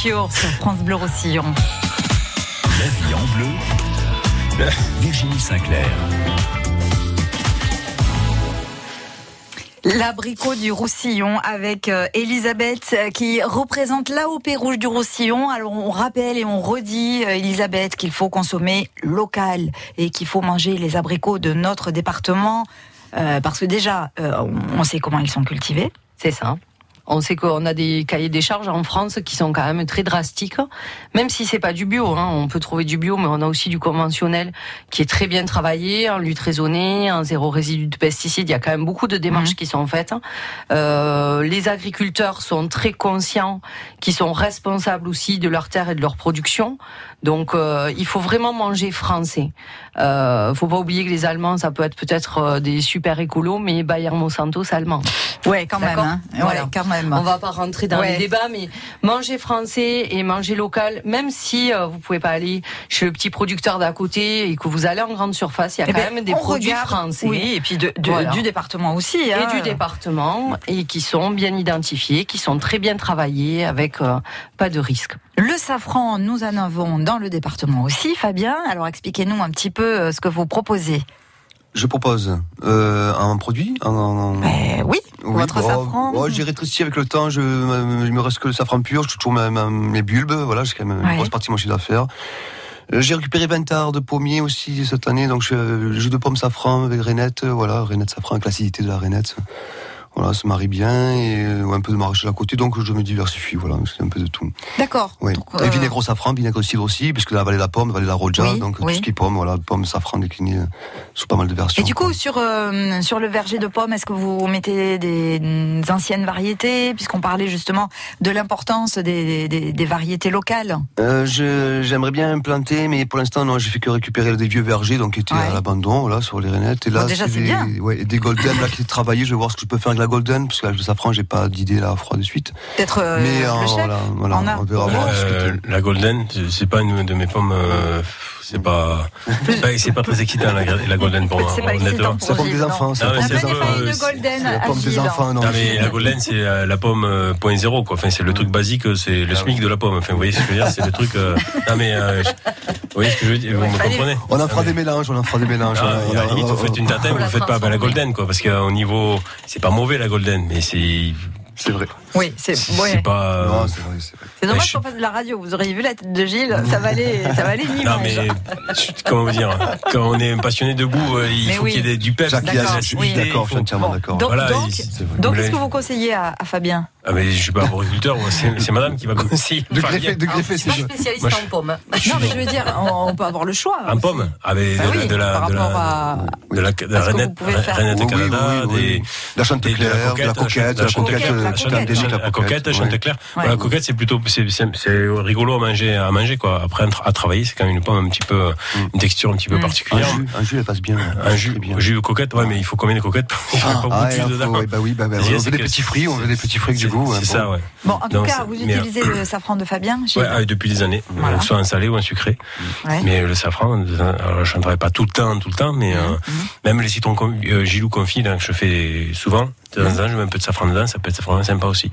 Cure sur France Bleu Roussillon. La vie en bleu. Virginie Sinclair. L'abricot du Roussillon avec euh, Elisabeth euh, qui représente l'AOP Rouge du Roussillon. Alors on rappelle et on redit, euh, Elisabeth, qu'il faut consommer local et qu'il faut manger les abricots de notre département euh, parce que déjà, euh, on sait comment ils sont cultivés. C'est ça. On sait qu'on a des cahiers des charges en France qui sont quand même très drastiques, même si c'est pas du bio. Hein. On peut trouver du bio, mais on a aussi du conventionnel qui est très bien travaillé, en lutte raisonnée, en zéro résidu de pesticides. Il y a quand même beaucoup de démarches qui sont faites. Euh, les agriculteurs sont très conscients, qu'ils sont responsables aussi de leur terre et de leur production. Donc, euh, il faut vraiment manger français. Euh, faut pas oublier que les Allemands, ça peut être peut-être euh, des super écolos, mais Bayer Monsanto, c'est allemand. Ouais, quand même. Hein. Ouais, Voilà. quand même. On va pas rentrer dans Ouais. les débats, mais manger français et manger local, même si euh, vous pouvez pas aller chez le petit producteur d'à côté et que vous allez en grande surface, il y a Eh quand ben, même des produits regarde, français. Oui, et puis de- de- Voilà. du département aussi. Et hein. du département, et qui sont bien identifiés, qui sont très bien travaillés, avec euh, pas de risque. Le safran, nous en avons dans le département aussi, Fabien. Alors expliquez-nous un petit peu euh, ce que vous proposez. Je propose euh, un produit un, un- Eh oui, votre bon, safran. j'ai rétréci avec le temps, je, euh, il me reste que le safran pur, je touche toujours mes bulbes, voilà, c'est quand même Ouais. une grosse partie de mon chiffre d'affaires. J'ai récupéré 20 arts de pommiers aussi cette année, donc je, le jus de pomme safran avec rainette, voilà, rainette safran avec l'acidité de la rainette. Voilà, ça marie bien et euh, un peu de maraîchage à côté, donc je me diversifie, voilà, c'est un peu de tout. D'accord. Oui. euh, Et vinaigre au safran, vinaigre au cidre aussi, puisque la vallée de la pomme, la vallée de la Roja, Oui, donc oui. tout ce qui est pomme, voilà, pomme, safran décliné euh, sous pas mal de versions. Et du coup, sur, euh, sur le verger de pommes, est-ce que vous mettez des, des anciennes variétés, puisqu'on parlait justement de l'importance des, des- des variétés locales? Euh, J'aimerais bien implanter, mais pour l'instant, non, j'ai fait que récupérer des vieux vergers, donc qui étaient à l'abandon, là, sur les rainettes. Et là, Bon, déjà, c'est des, bien. ouais, des golden, là, qui travaillés. Je vais voir ce que je peux faire avec la golden, parce qu'avec le safran, j'ai pas d'idée, là, froid de suite. Peut-être euh, mais, le euh, chef voilà, voilà, en a. on verra voir. Euh, la golden, c'est- c'est pas une de mes pommes. Euh, c'est pas, c'est pas, c'est pas très excitant la, la golden pour moi. C'est pas excitant honnêtement. pour C'est la pomme des enfants, ça. Peu ça, des euh, pomme des enfants. Non, mais la golden, c'est euh, la pomme euh, point zéro quoi. Enfin, c'est le truc basique, c'est le SMIC de la pomme. Enfin, vous voyez ce que je veux dire, c'est le truc. euh, Non mais, euh, vous voyez ce que je veux dire, vous me comprenez? On en fera des mélanges, on en fera des mélanges. Ah, à la limite, vous faites une tatin, vous ne faites pas bah, la golden, quoi, parce qu'au niveau, c'est pas mauvais la golden, mais c'est. C'est vrai. Oui, c'est ouais. C'est pas. Non, c'est vrai, c'est vrai. C'est dommage je- qu'on fasse de la radio. Vous auriez vu la tête de Gilles, ça valait, ça valait une Non mais je- comment vous dire quand on est passionné de goût euh, il Mais faut oui. qu'il y ait du pep Jacques, D'accord, sensibilité, oui. d'accord, je suis entièrement d'accord. Donc, Voilà, donc, donc qu'est-ce que vous conseillez à, à Fabien? Ah mais je suis pas agriculteur moi, c'est madame qui va conseiller De greffer, de greffer, c'est Pas joli. spécialiste Moi, je- en pommes. Non, mais je veux dire, on, on peut avoir le choix. en pomme ah mais Bah de, oui, la- de la par de la Oui, oui, Canada oui, oui. des La Chantecler, de la coquette, de la coquette, la euh, coquette, la coquette, la Chantecler. Voilà, la coquette, c'est plutôt, c'est, rigolo à manger, à manger, quoi. Après, à travailler, c'est quand même une pomme un petit peu, une texture un petit peu Un particulière. un jus, elle passe bien. Un jus, jus de coquette, ouais, mais il faut combien de coquettes Ah, pas ah, bah oui, bah, bah, C'est- on veut des petits fruits, on veut des petits fruits du goût. Hein, C'est ça, bon. ouais. Bon, en tout cas, vous mais, euh, utilisez le safran de Fabien Ouais, ah, depuis des années, Voilà. euh, soit un salé ou un sucré. Ouais. Mais le safran, euh, alors, je ne travaille pas tout le temps, tout le temps, mais euh, même les citrons euh, gilou confit, que je fais souvent, de temps en temps, je mets un peu de safran dedans, ça peut être vraiment sympa aussi.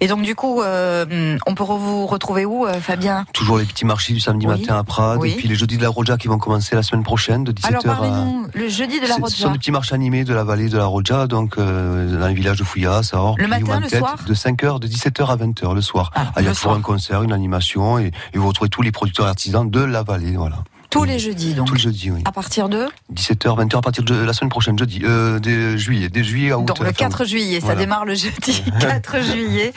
Et donc, du coup, euh, on peut vous retrouver où, euh, Fabien? Toujours les petits marchés du samedi Oui. matin à Prades, Oui. et puis les jeudis de la Roja qui vont commencer la semaine prochaine de 17h Alors, à... le jeudi de la C'est- Ce Roja. sont des petits marchés animés de la vallée de la Roja, donc euh, dans les villages de Fouillas, à Orpe, Le matin, le tête, soir De 5h, de 17h à 20h le soir. Ah, il y a toujours un concert, une animation, et, et vous retrouvez tous les producteurs artisans de la vallée, voilà. Tous les jeudis, donc. Tous les jeudis, oui. À partir de 17h, 20h à partir de la semaine prochaine, jeudi, euh, de juillet, des juillet à août. Donc le enfin, 4 juillet, ça démarre le jeudi 4 juillet,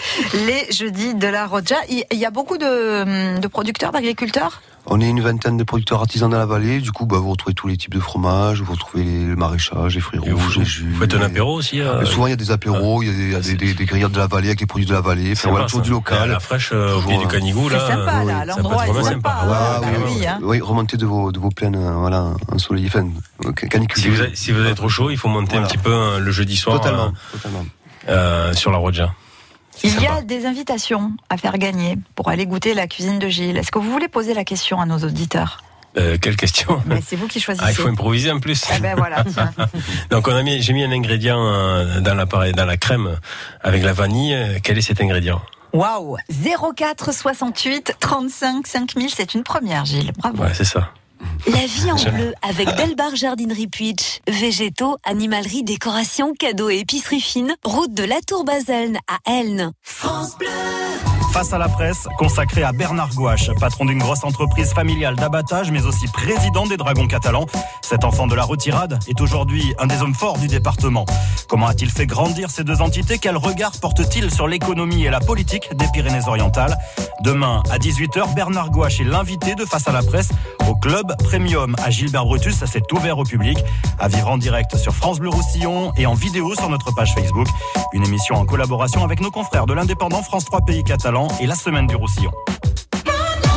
les jeudis de la Roja. Il il y a beaucoup de, de producteurs, d'agriculteurs? On est une vingtaine de producteurs artisans dans la vallée. Du coup, bah, vous retrouvez tous les types de fromages, vous retrouvez les- le maraîchage, les fruits rouges, les jus. Vous faites un apéro aussi euh, souvent, il y a des apéros, il y a des, il y a des, des- des grillades de la vallée avec les produits de la vallée. Enfin, C'est voilà, toujours du local. La fraîche euh, au pied du canigou, là. C'est sympa, là, l'endroit est sympa. hein. Ah, oui, hein. remontez de vos, de vos plaines, euh, voilà, ensoleillées, enfin, euh, caniculées. Si vous, avez, si vous avez trop chaud, il faut monter un petit peu euh, le jeudi soir Totalement, euh, totalement. euh, sur la Roja. Il y a des invitations à faire gagner pour aller goûter la cuisine de Gilles. Est-ce que vous voulez poser la question à nos auditeurs? Euh, quelle question? Mais c'est vous qui choisissez. Ah, il faut improviser en plus. Eh ben voilà. Donc on a mis, j'ai mis un ingrédient euh, dans l'appareil, dans la crème avec la vanille. Euh, Quel est cet ingrédient? Waouh 04 68 35 5000, c'est une première, Gilles. Bravo. Ouais, c'est ça. La vie en bleu avec Delbar Jardinerie Puitch. Végétaux, animalerie, décoration, cadeaux et épicerie fine. Route de la Tour Baselne à Elne. Face à la presse, consacré à Bernard Gouache, patron d'une grosse entreprise familiale d'abattage, mais aussi président des Dragons catalans. Cet enfant de la retirade est aujourd'hui un des hommes forts du département. Comment a-t-il fait grandir ces deux entités? Quel regard porte-t-il sur l'économie et la politique des Pyrénées-Orientales? Demain, à 18h, Bernard Gouache est l'invité de Face à la presse au Club Premium à Gilbert Brutus. C'est ouvert au public, à vivre en direct sur France Bleu Roussillon et en vidéo sur notre page Facebook. Une émission en collaboration avec nos confrères de l'indépendant France 3 Pays Catalans et la Semaine du Roussillon.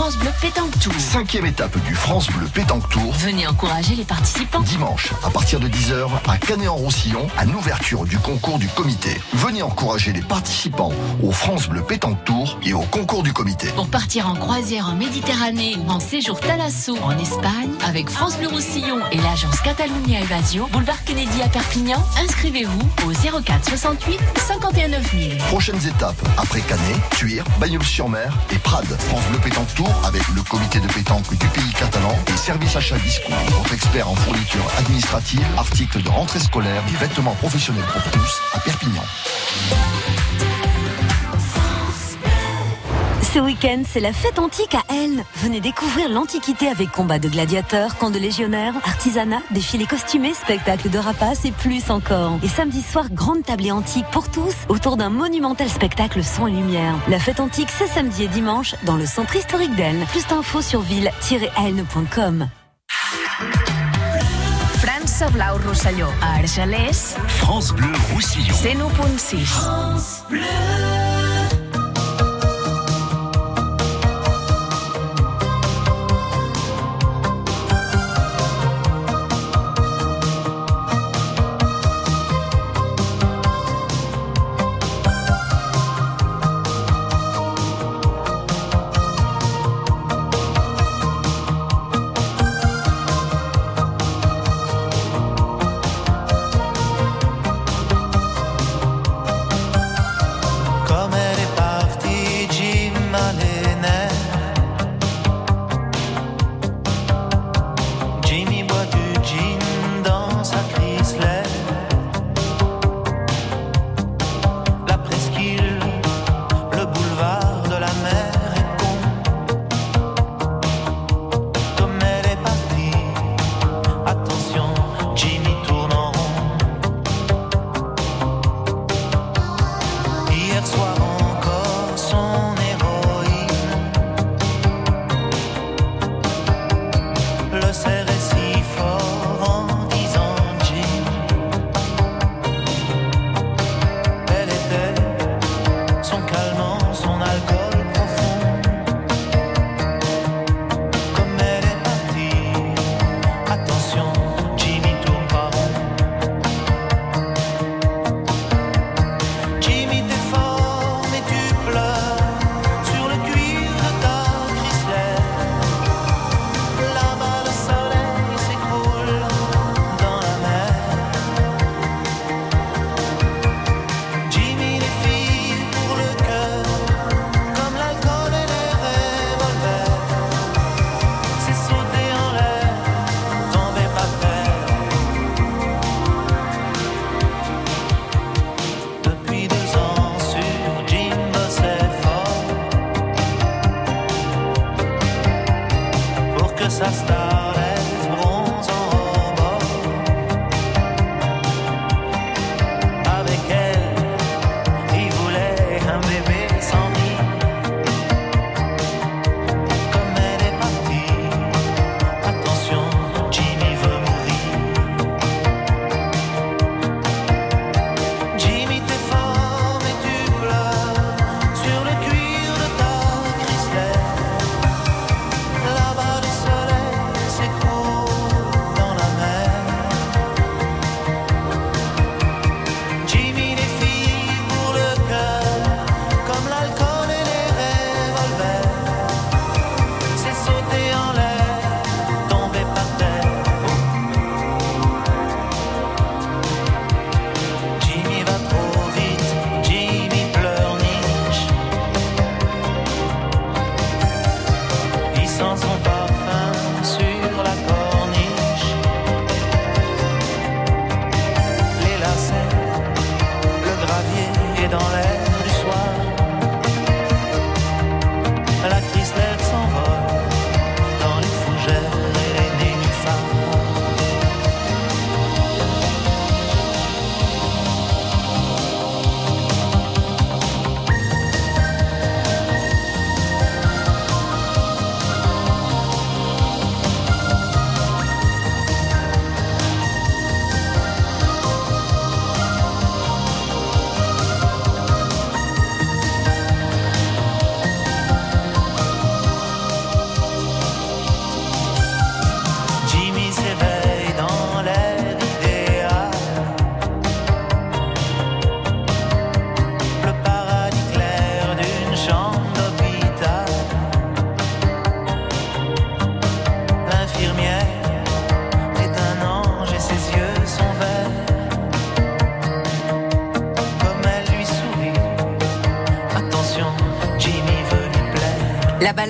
France Bleu Pétanque Tour. Cinquième étape du France Bleu Pétanque Tour. Venez encourager les participants. Dimanche, à partir de 10h, à Canet-en-Roussillon, à l'ouverture du concours du comité. Venez encourager les participants au France Bleu Pétanque Tour et au concours du comité. Pour partir en croisière en Méditerranée ou en séjour Thalasso en Espagne, avec France Bleu Roussillon et l'agence Catalunya Evasio, boulevard Kennedy à Perpignan, inscrivez-vous au 04 68 51 9000. Prochaines étapes, après Canet, Tuire, Bagnols-sur-Mer et Prades. France Bleu Pétanque Tour avec le comité de pétanque du pays catalan et service achat discount. Votre expert en fourniture administrative, articles de rentrée scolaire et vêtements professionnels pour tous à Perpignan. Ce week-end, c'est la fête antique à Elne. Venez découvrir l'Antiquité avec combat de gladiateurs, camp de légionnaires, artisanat, défilés costumés, spectacles de rapaces et plus encore. Et samedi soir, grande tablée antique pour tous autour d'un monumental spectacle son et lumière. La fête antique, c'est samedi et dimanche dans le centre historique d'Elne. Plus d'infos sur ville-elne.com. França Blau Rosselló. A Argelers, France Bleu Roussillon. 101.6. La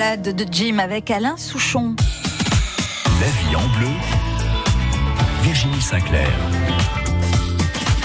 balade de Jim avec Alain Souchon. La vie en bleu. Virginie Sinclair.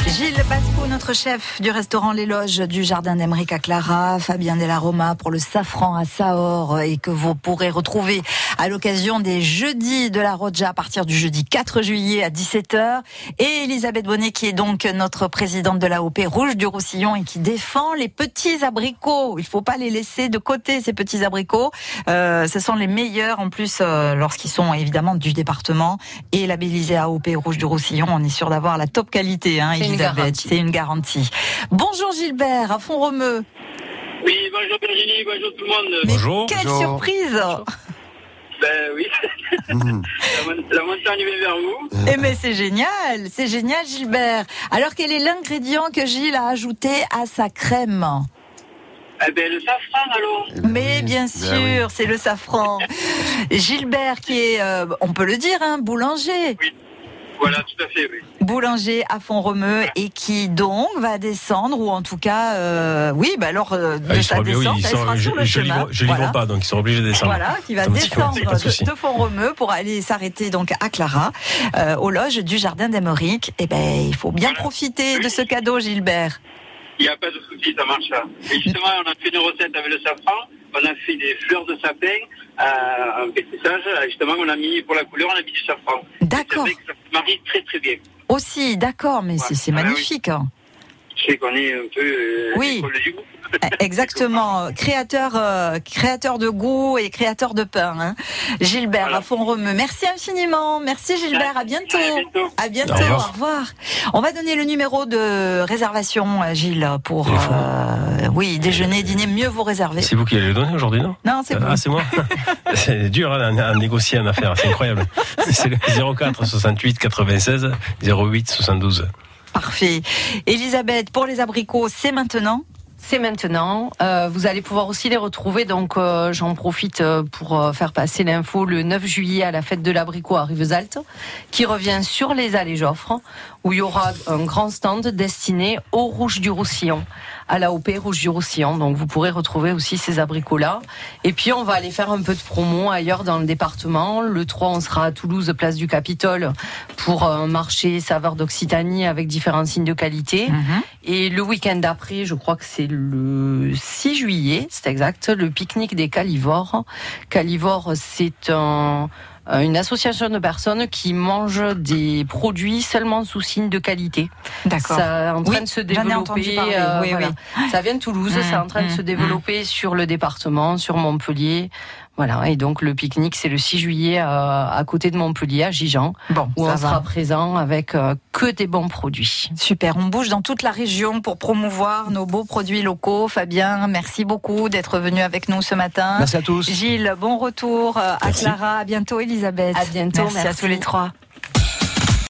Gilles Basco, notre chef du restaurant Les Loges du Jardin d'Emeric à Clara, Fabien Della Roma pour le safran à Saor et que vous pourrez retrouver à l'occasion des jeudis de la Roja à partir du jeudi 4 juillet à 17h et Elisabeth Bonnet qui est donc notre présidente de l'AOP Rouge du Roussillon et qui défend les petits abricots. Il faut pas les laisser de côté ces petits abricots. Euh, ce sont les meilleurs en plus euh, lorsqu'ils sont évidemment du département et labellisés AOP Rouge du Roussillon. On est sûr d'avoir la top qualité. Hein, C'est une Elisabeth. garantie. C'est une garantie. Bonjour Gilbert, à fond romeu. Oui, bonjour Virginie, bonjour tout le monde. Bonjour. Quelle surprise Ben oui, la, mon- la montagne vient vers vous. Eh mais c'est génial, c'est génial Gilbert. Alors quel est l'ingrédient que Gilles a ajouté à sa crème? Eh ben le safran alors. Mais bien sûr, c'est le safran. Gilbert qui est, euh, on peut le dire, hein, boulanger. Voilà, tout à fait, oui. Boulanger à Font-Romeu et qui donc va descendre, ou en tout cas, euh, oui, bah alors euh, de Ah, ils sa sont obligés, oui, descente, ils elle sont- sera je, sur le je chemin. je livre Voilà. pas, donc ils sont obligés de descendre. Voilà, qui va descendre de de, de Font-Romeu pour aller s'arrêter donc à Clara, euh, aux loges du jardin d'Emeric. Eh ben, il faut bien profiter de ce cadeau, Gilbert. Il n'y a pas de souci, ça marche. Et justement, on a fait une recette avec le safran. On a fait des fleurs de sapin en pétrissage. Justement, on a mis pour la couleur, on a mis du safran. D'accord. Ça se marie très très bien. Aussi, d'accord, mais c'est c'est Ah, oui. magnifique. hein. Je sais qu'on est un peu euh, Oui. l'école du goût. Exactement, créateur, euh, créateur de goût et créateur de pain. hein. Gilbert à Font-Romeu. Merci infiniment. Merci Gilbert. À bientôt. À bientôt. Au Au revoir. revoir. On va donner le numéro de réservation, euh, Gilles, pour euh, oui déjeuner, dîner. Mieux vous réserver. C'est vous qui allez le donner aujourd'hui, non? Non, c'est vous. Ah, c'est moi C'est dur hein, à, à négocier une affaire, c'est incroyable. C'est le 04 68 96 08 72. Parfait. Elisabeth, pour les abricots, c'est maintenant. C'est maintenant. Euh, vous allez pouvoir aussi les retrouver. Donc, euh, j'en profite euh, pour faire passer l'info le 9 juillet à la fête de l'abricot à Rivesaltes, qui revient sur les allées Joffre, où il y aura un grand stand destiné au Rouge du Roussillon, à la OP Rouge du Roussillon. Donc, vous pourrez retrouver aussi ces abricots-là. Et puis, on va aller faire un peu de promo ailleurs dans le département. Le 3, on sera à Toulouse, place du Capitole, pour un marché saveur d'Occitanie avec différents signes de qualité. Et le week-end d'après, je crois que c'est le 6 juillet, c'est exact, le pique-nique des Calivores. Calivores, c'est un- une association de personnes qui mangent des produits seulement sous signe de qualité. D'accord. Ça est en train Oui, de se développer. parler, euh, oui, voilà. oui. Ça vient de Toulouse, Mmh, c'est en train de mmh, se développer sur le département, sur Montpellier. Voilà, et donc le pique-nique, c'est le 6 juillet euh, à côté de Montpellier, à Gijan, Bon, où ça on va. sera présent avec euh, que des bons produits. Super, on bouge dans toute la région pour promouvoir nos beaux produits locaux. Fabien, merci beaucoup d'être venu avec nous ce matin. Merci à tous. Gilles, bon retour euh, à. Clara. À bientôt, Elisabeth. À bientôt, Merci, à tous les trois.